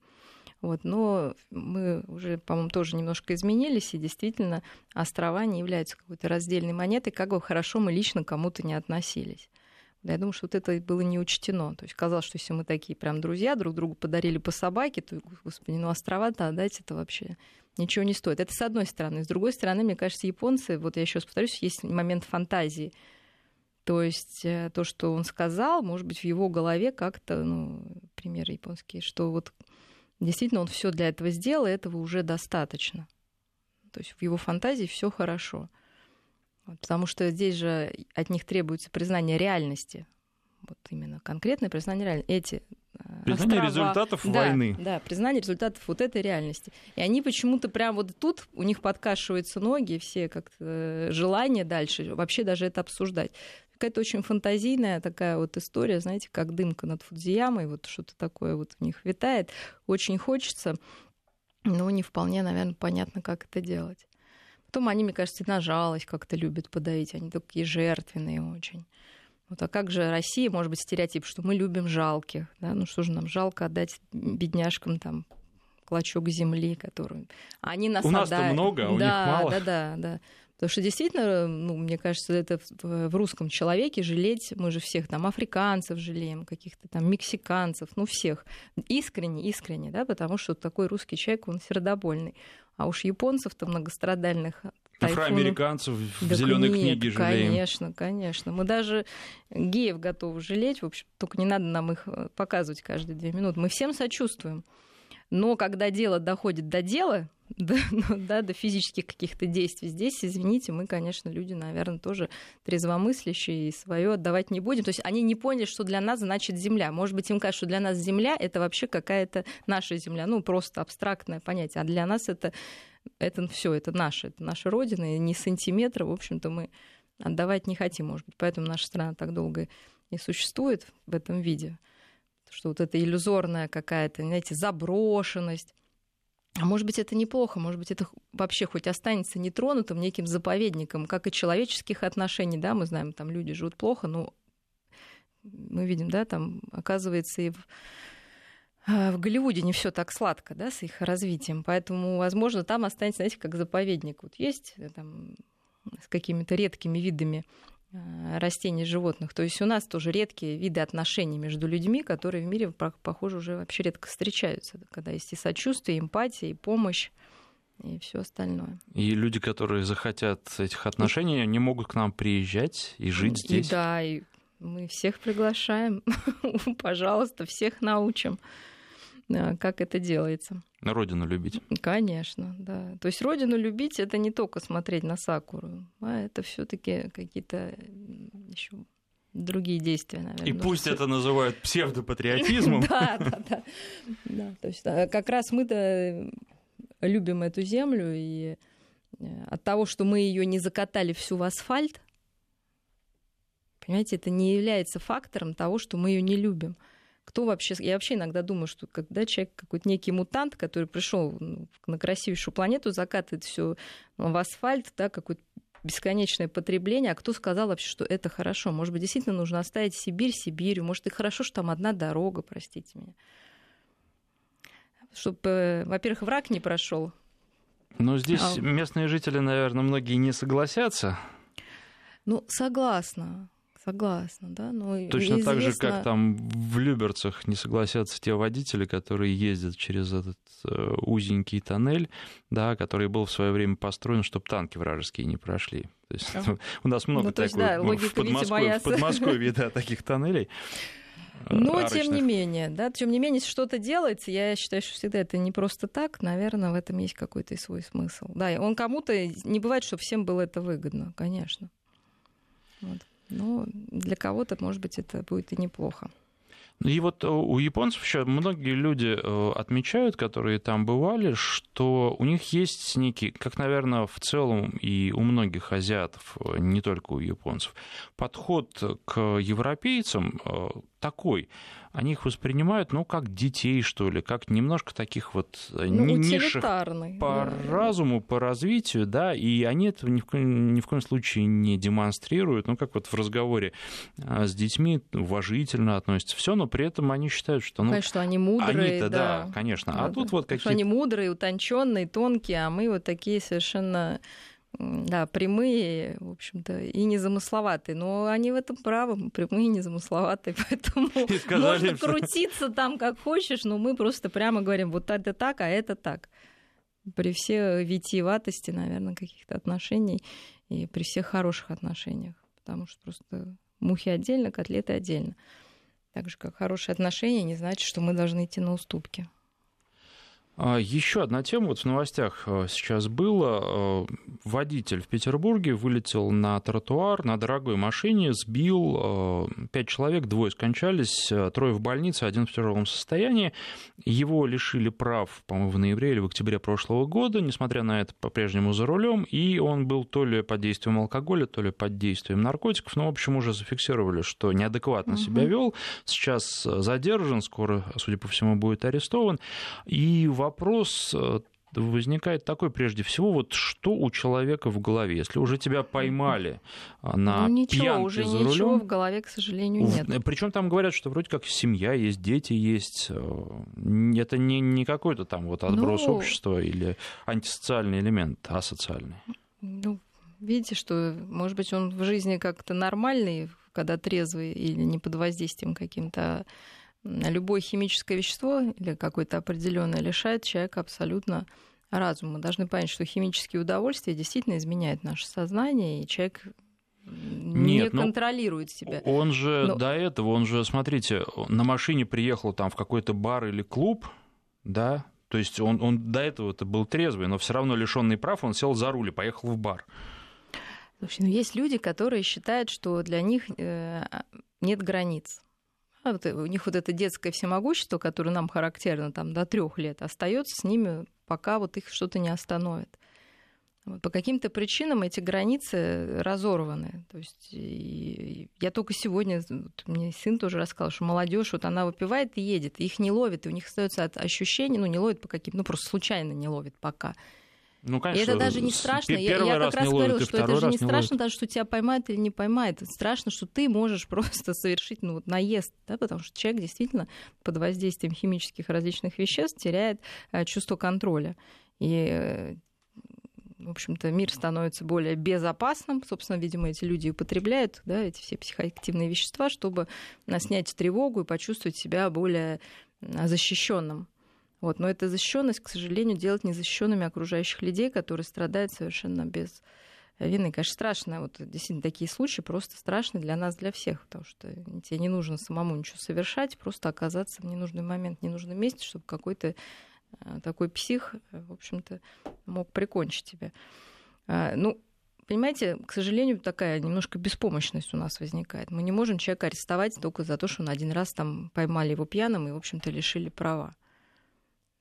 Вот, но мы уже, по-моему, тоже немножко изменились, и действительно острова не являются какой-то раздельной монетой, как бы хорошо мы лично кому-то не относились. Я думаю, что вот это было не учтено. То есть казалось, что если мы такие прям друзья, друг другу подарили по собаке, то, господи, ну острова-то отдать это вообще ничего не стоит. Это с одной стороны. С другой стороны, мне кажется, японцы, вот я еще раз повторюсь, есть момент фантазии. То есть э, то, что он сказал, может быть, в его голове как-то, ну, примеры японские, что вот действительно он все для этого сделал, и этого уже достаточно. То есть в его фантазии все хорошо. Потому что здесь же от них требуется признание реальности. Вот именно конкретное признание реальности. Эти Признание острова. результатов да, войны. Да, признание результатов вот этой реальности. И они почему-то прям вот тут, у них подкашиваются ноги, все как-то э, желание дальше вообще даже это обсуждать. Какая-то очень фантазийная такая вот история, знаете, как дымка над Фудзиямой, вот что-то такое вот у них витает. Очень хочется, но не вполне, наверное, понятно, как это делать. Потом они, мне кажется, на жалость как-то любят подавить, они такие жертвенные очень. Вот, а как же Россия, может быть, стереотип, что мы любим жалких, да? ну что же нам жалко отдать бедняжкам там клочок земли, который они нас У нас-то много, а у да, них мало. Да, да, да. Потому что действительно, ну, мне кажется, это в русском человеке жалеть, мы же всех там африканцев жалеем, каких-то там мексиканцев, ну всех. Искренне, искренне, да, потому что такой русский человек, он сердобольный. А уж японцев-то многострадальных Афроамериканцев в зеленой книге жалеем. Конечно, конечно. Мы даже геев готовы жалеть. В общем, только не надо нам их э, показывать каждые две минуты. Мы всем сочувствуем. Но когда дело доходит до дела, до, ну, да, до физических каких-то действий. Здесь, извините, мы, конечно, люди, наверное, тоже трезвомыслящие и свое отдавать не будем. То есть они не поняли, что для нас значит земля. Может быть, им кажется, что для нас земля это вообще какая-то наша земля, ну просто абстрактное понятие, а для нас это это все, это наше, это наша родина, и ни сантиметра, в общем-то, мы отдавать не хотим, может быть, поэтому наша страна так долго и существует в этом виде, что вот эта иллюзорная какая-то, знаете, заброшенность, а может быть, это неплохо, может быть, это вообще хоть останется нетронутым неким заповедником, как и человеческих отношений, да, мы знаем, там люди живут плохо, но мы видим, да, там, оказывается, и в, а, в Голливуде не все так сладко, да, с их развитием, поэтому, возможно, там останется, знаете, как заповедник. Вот есть э, там с какими-то редкими видами растений, животных. То есть у нас тоже редкие виды отношений между людьми, которые в мире, похоже, уже вообще редко встречаются, когда есть и сочувствие, и эмпатия, и помощь и все остальное. И люди, которые захотят этих отношений, не могут к нам приезжать и жить здесь. И, да, и мы всех приглашаем, пожалуйста, всех научим, как это делается. На родину любить. Конечно, да. То есть родину любить это не только смотреть на сакуру, а это все-таки какие-то еще другие действия, наверное. И пусть это называют псевдопатриотизмом. Да, да, да. То есть а, как раз мы-то любим эту землю, и э, от того, что мы ее не закатали всю в асфальт, Понимаете, это не является фактором того, что мы ее не любим. Кто вообще... Я вообще иногда думаю, что когда человек какой-то некий мутант, который пришел ну, на красивейшую планету, закатывает все в асфальт, да, какое-то бесконечное потребление, а кто сказал вообще, что это хорошо? Может быть, действительно нужно оставить Сибирь Сибирью, может, и хорошо, что там одна дорога, простите меня. Чтобы, э, во-первых, враг не прошел. Но здесь а... местные жители, наверное, многие не согласятся. Ну, согласна. Согласна, да. Но Точно известно... так же, как там в Люберцах не согласятся те водители, которые ездят через этот э, узенький тоннель, да, который был в свое время построен, чтобы танки вражеские не прошли. То есть, ага. у нас много ну, таких да, ну, в, Подмосковье, в Подмосковье да, таких тоннелей. Э, Но, арочных. тем не менее, да, тем не менее, что-то делается, я считаю, что всегда это не просто так, наверное, в этом есть какой-то и свой смысл. Да, он кому-то, не бывает, что всем было это выгодно, конечно. Вот. Но для кого-то, может быть, это будет и неплохо. И вот э, у японцев еще многие люди э, отмечают, которые там бывали, что у них есть некий, как, наверное, в целом и у многих азиатов, э, не только у японцев, подход к европейцам такой – они их воспринимают, ну, как детей, что ли, как немножко таких вот э, ну, низших по да. разуму, по развитию, да, и они этого ни в, коем, ни в коем случае не демонстрируют, ну, как вот в разговоре а, с детьми уважительно относятся, все, но при этом они считают, что, ну, конечно, они мудрые, они да. да, конечно, да, а тут вот какие-то... Они мудрые, утонченные, тонкие, а мы вот такие совершенно да, прямые, в общем-то, и незамысловатые. Но они в этом правы, прямые и незамысловатые, поэтому можно что... крутиться там как хочешь, но мы просто прямо говорим, вот это так, а это так. При всей витиеватости, наверное, каких-то отношений и при всех хороших отношениях, потому что просто мухи отдельно, котлеты отдельно. Так же, как хорошие отношения не значит, что мы должны идти на уступки. А, Еще одна тема, вот в новостях э, сейчас было. Э, водитель в Петербурге вылетел на тротуар на дорогой машине, сбил э, пять человек, двое скончались, трое в больнице, один в тяжелом состоянии. Его лишили прав, по-моему, в ноябре или в октябре прошлого года, несмотря на это, по-прежнему за рулем, и он был то ли под действием алкоголя, то ли под действием наркотиков, но, в общем, уже зафиксировали, что неадекватно угу. себя вел. Сейчас задержан, скоро, судя по всему, будет арестован. И вопрос э, возникает такой прежде всего, вот что у человека в голове, если уже тебя поймали а, на ну, ничего, пьянке уже за ничего рулем, в голове, к сожалению, нет. Причем там говорят, что вроде как семья есть, дети есть, э, это не, не какой-то там вот отброс ну, общества или антисоциальный элемент, а социальный. Ну, видите, что, может быть, он в жизни как-то нормальный, когда трезвый или не под воздействием каким-то любое химическое вещество или какое-то определенное лишает человека абсолютно разума. Мы должны понять, что химические удовольствия действительно изменяют наше сознание, и человек Нет, не ну, контролирует себя. Он же но... до этого, он же, смотрите, на машине приехал там в какой-то бар или клуб, да, то есть он, он до этого это был трезвый, но все равно лишенный прав, он сел за руль и поехал в бар. Слушай, ну есть люди, которые считают, что для них э, нет границ. А вот у них вот это детское всемогущество, которое нам характерно там до трех лет, остается с ними пока вот их что-то не остановит. По каким-то причинам эти границы разорваны. То есть и, я только сегодня, вот, мне сын тоже рассказал, что молодежь, вот она выпивает и едет, их не ловит, и у них остается ощущение, ну не ловит по каким, ну просто случайно не ловит пока. Ну, конечно, и это даже не страшно. Я, я как раз говорила, что это же не страшно, даже что тебя поймают или не поймают. Страшно, что ты можешь просто совершить ну, вот, наезд, да, потому что человек действительно под воздействием химических различных веществ теряет э, чувство контроля. И э, в общем-то, мир становится более безопасным. Собственно, видимо, эти люди употребляют да, эти все психоактивные вещества, чтобы снять тревогу и почувствовать себя более защищенным. Вот. Но эта защищенность, к сожалению, делать незащищенными окружающих людей, которые страдают совершенно без вины. Конечно, страшно. Вот действительно такие случаи просто страшны для нас, для всех, потому что тебе не нужно самому ничего совершать, просто оказаться в ненужный момент, в ненужном месте, чтобы какой-то э, такой псих, э, в общем-то, мог прикончить тебя. А, ну, понимаете, к сожалению, такая немножко беспомощность у нас возникает. Мы не можем человека арестовать только за то, что он один раз там поймали его пьяным и, в общем-то, лишили права.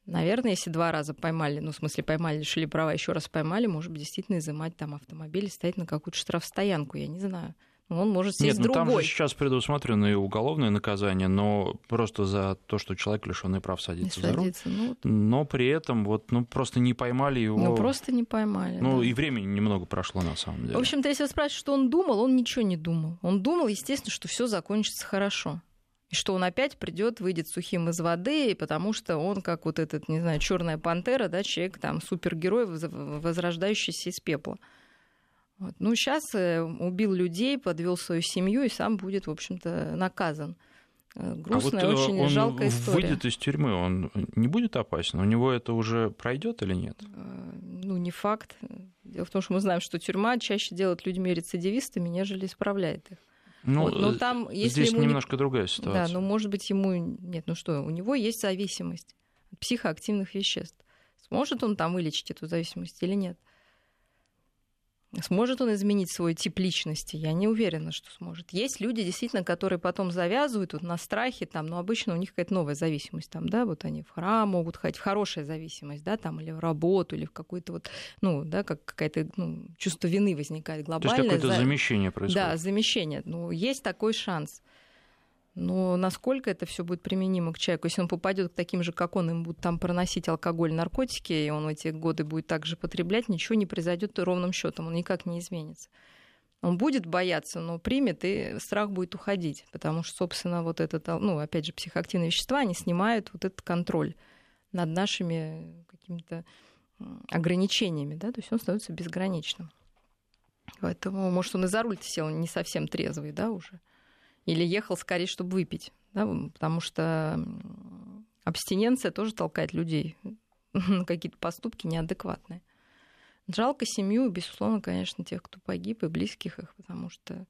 Наверное, если два раза поймали, ну, в смысле, поймали, лишили права, еще раз поймали, может быть, действительно изымать там автомобиль и ставить на какую-то штрафстоянку, я не знаю. Он может сесть Нет, ну другой. там же сейчас предусмотрено и уголовное наказание, но просто за то, что человек лишенный прав садится, за руль. Ну, но при этом вот, ну, просто не поймали его. Ну, просто не поймали. Ну, да. и времени немного прошло, на самом деле. В общем-то, если вы спрашиваете, что он думал, он ничего не думал. Он думал, естественно, что все закончится хорошо и что он опять придет, выйдет сухим из воды, потому что он, как вот этот, не знаю, черная пантера, да, человек, там, супергерой, возрождающийся из пепла. Вот. Ну, сейчас э, убил людей, подвел свою семью и сам будет, в общем-то, наказан. Э, грустная, а вот очень он жалкая история. выйдет из тюрьмы, он не будет опасен? У него это уже пройдет или нет? Э, ну, не факт. Дело в том, что мы знаем, что тюрьма чаще делает людьми рецидивистами, нежели исправляет их. Ну, вот, но там, если здесь ему немножко не... другая ситуация. Да, но может быть ему нет, ну что, у него есть зависимость от психоактивных веществ. Сможет он там вылечить эту зависимость или нет? Сможет он изменить свой тип личности? Я не уверена, что сможет. Есть люди, действительно, которые потом завязывают вот на страхе, там, но обычно у них какая-то новая зависимость, там, да, вот они в храм могут ходить, в хорошая зависимость, да, там, или в работу, или в какой-то вот, ну, да, как какая-то ну, чувство вины возникает глобальное. То есть какое-то за... замещение происходит. Да, замещение. Ну, есть такой шанс. Но насколько это все будет применимо к человеку, если он попадет к таким же, как он, им будут там проносить алкоголь, наркотики, и он эти годы будет также потреблять, ничего не произойдет ровным счетом, он никак не изменится. Он будет бояться, но примет, и страх будет уходить, потому что, собственно, вот этот, ну, опять же, психоактивные вещества, они снимают вот этот контроль над нашими какими-то ограничениями, да, то есть он становится безграничным. Поэтому, может, он и за руль сел не совсем трезвый, да, уже или ехал скорее, чтобы выпить, да, потому что абстиненция тоже толкает людей на какие-то поступки неадекватные. Жалко семью, безусловно, конечно, тех, кто погиб, и близких их, потому что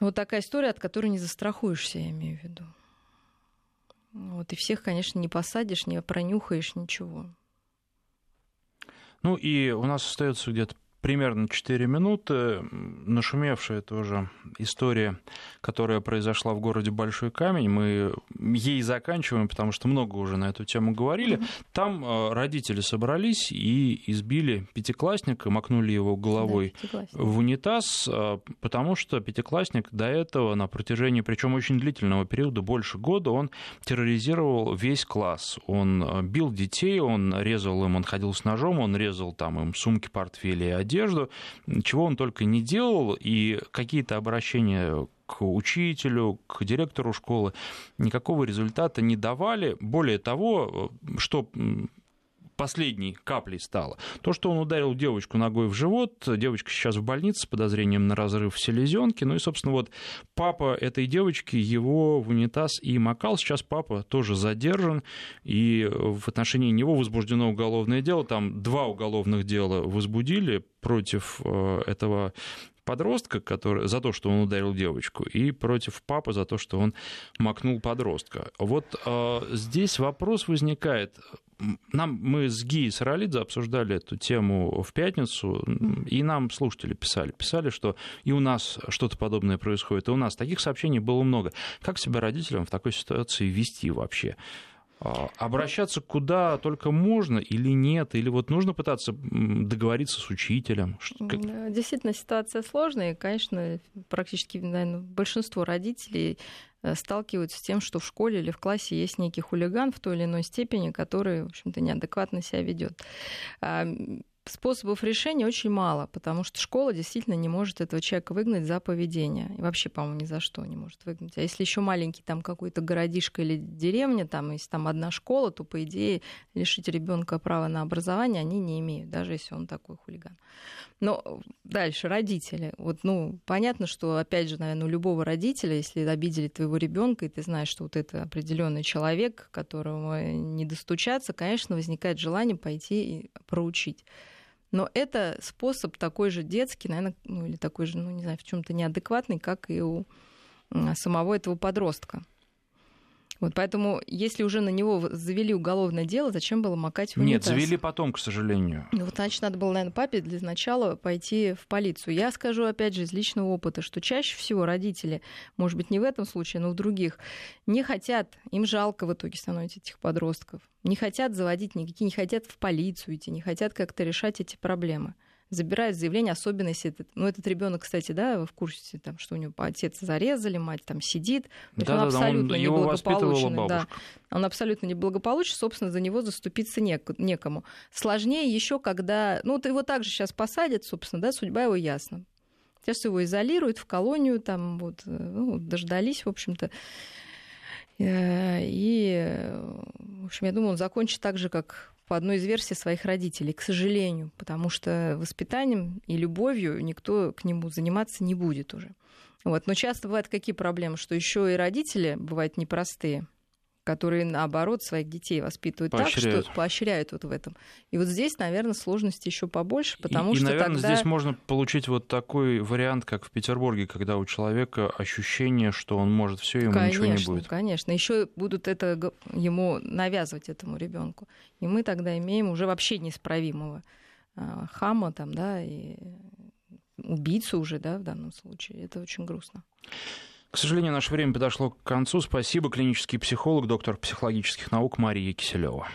вот такая история, от которой не застрахуешься, я имею в виду. Вот, и всех, конечно, не посадишь, не пронюхаешь, ничего. Ну и у нас остается где-то примерно 4 минуты. Нашумевшая тоже история, которая произошла в городе Большой Камень. Мы ей заканчиваем, потому что много уже на эту тему говорили. Там э, родители собрались и избили пятиклассника, макнули его головой да, в унитаз, э, потому что пятиклассник до этого на протяжении, причем очень длительного периода, больше года, он терроризировал весь класс. Он э, бил детей, он резал им, он ходил с ножом, он резал там им сумки, портфели, одежду, чего он только не делал, и какие-то обращения к учителю, к директору школы никакого результата не давали. Более того, что последней каплей стало. То, что он ударил девочку ногой в живот, девочка сейчас в больнице с подозрением на разрыв селезенки. Ну и, собственно, вот папа этой девочки его в унитаз и макал. Сейчас папа тоже задержан, и в отношении него возбуждено уголовное дело. Там два уголовных дела возбудили против э, этого подростка, который, за то, что он ударил девочку, и против папы за то, что он макнул подростка. Вот э, здесь вопрос возникает, нам, мы с Ги Саралидзе обсуждали эту тему в пятницу, и нам слушатели писали. Писали, что и у нас что-то подобное происходит, и у нас таких сообщений было много. Как себя родителям в такой ситуации вести вообще? А, обращаться куда только можно или нет? Или вот нужно пытаться договориться с учителем? Действительно, ситуация сложная. И, конечно, практически наверное, большинство родителей э, сталкиваются с тем, что в школе или в классе есть некий хулиган в той или иной степени, который, в общем-то, неадекватно себя ведет. Способов решения очень мало, потому что школа действительно не может этого человека выгнать за поведение. И вообще, по-моему, ни за что не может выгнать. А если еще маленький там какой-то городишко или деревня, там, если там одна школа, то, по идее, лишить ребенка права на образование они не имеют, даже если он такой хулиган. Но дальше родители. Вот, ну, понятно, что, опять же, наверное, у любого родителя, если обидели твоего ребенка, и ты знаешь, что вот это определенный человек, которому не достучаться, конечно, возникает желание пойти и проучить. Но это способ такой же детский, наверное, ну или такой же, ну не знаю, в чем-то неадекватный, как и у самого этого подростка. Вот поэтому, если уже на него завели уголовное дело, зачем было макать в унитаз? Нет, завели потом, к сожалению. Ну, вот, значит, надо было, наверное, папе для начала пойти в полицию. Я скажу, опять же, из личного опыта, что чаще всего родители, может быть, не в этом случае, но в других, не хотят, им жалко в итоге становится этих подростков, не хотят заводить никакие, не хотят в полицию идти, не хотят как-то решать эти проблемы забирают заявление, особенно если этот, ну, этот ребенок, кстати, да, вы в курсе, там, что у него отец зарезали, мать там сидит, да, он да, абсолютно он, неблагополучный, да, он абсолютно неблагополучный, собственно, за него заступиться нек- некому. Сложнее еще, когда, ну, вот его также сейчас посадят, собственно, да, судьба его ясна. Сейчас его изолируют в колонию, там вот, э, ну, дождались, в общем-то. Э, и, в общем, я думаю, он закончит так же, как по одной из версий своих родителей, к сожалению, потому что воспитанием и любовью никто к нему заниматься не будет уже. Вот. Но часто бывают какие проблемы, что еще и родители бывают непростые которые, наоборот, своих детей воспитывают поощряют. так, что поощряют вот в этом. И вот здесь, наверное, сложности еще побольше, потому и, что и, наверное, тогда... здесь можно получить вот такой вариант, как в Петербурге, когда у человека ощущение, что он может все, ему конечно, ничего не будет. Конечно, еще будут это ему навязывать этому ребенку, и мы тогда имеем уже вообще неисправимого а, хама там, да, и убийцу уже, да, в данном случае. Это очень грустно. К сожалению, наше время подошло к концу. Спасибо, клинический психолог, доктор психологических наук Мария Киселева.